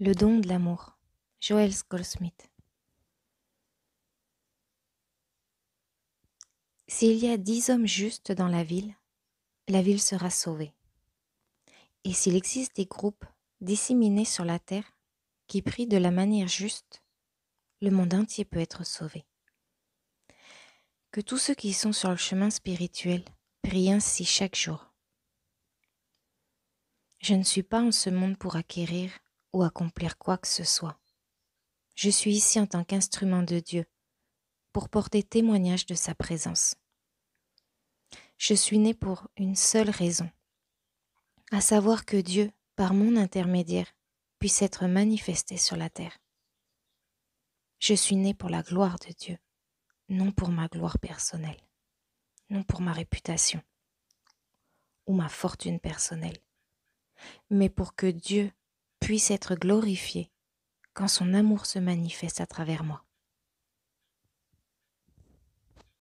Le don de l'amour. Joël Goldsmith. S'il y a dix hommes justes dans la ville, la ville sera sauvée. Et s'il existe des groupes disséminés sur la terre qui prient de la manière juste, le monde entier peut être sauvé. Que tous ceux qui sont sur le chemin spirituel prient ainsi chaque jour. Je ne suis pas en ce monde pour acquérir ou accomplir quoi que ce soit. Je suis ici en tant qu'instrument de Dieu pour porter témoignage de sa présence. Je suis né pour une seule raison, à savoir que Dieu, par mon intermédiaire, puisse être manifesté sur la terre. Je suis né pour la gloire de Dieu, non pour ma gloire personnelle, non pour ma réputation ou ma fortune personnelle, mais pour que Dieu puisse être glorifié quand son amour se manifeste à travers moi.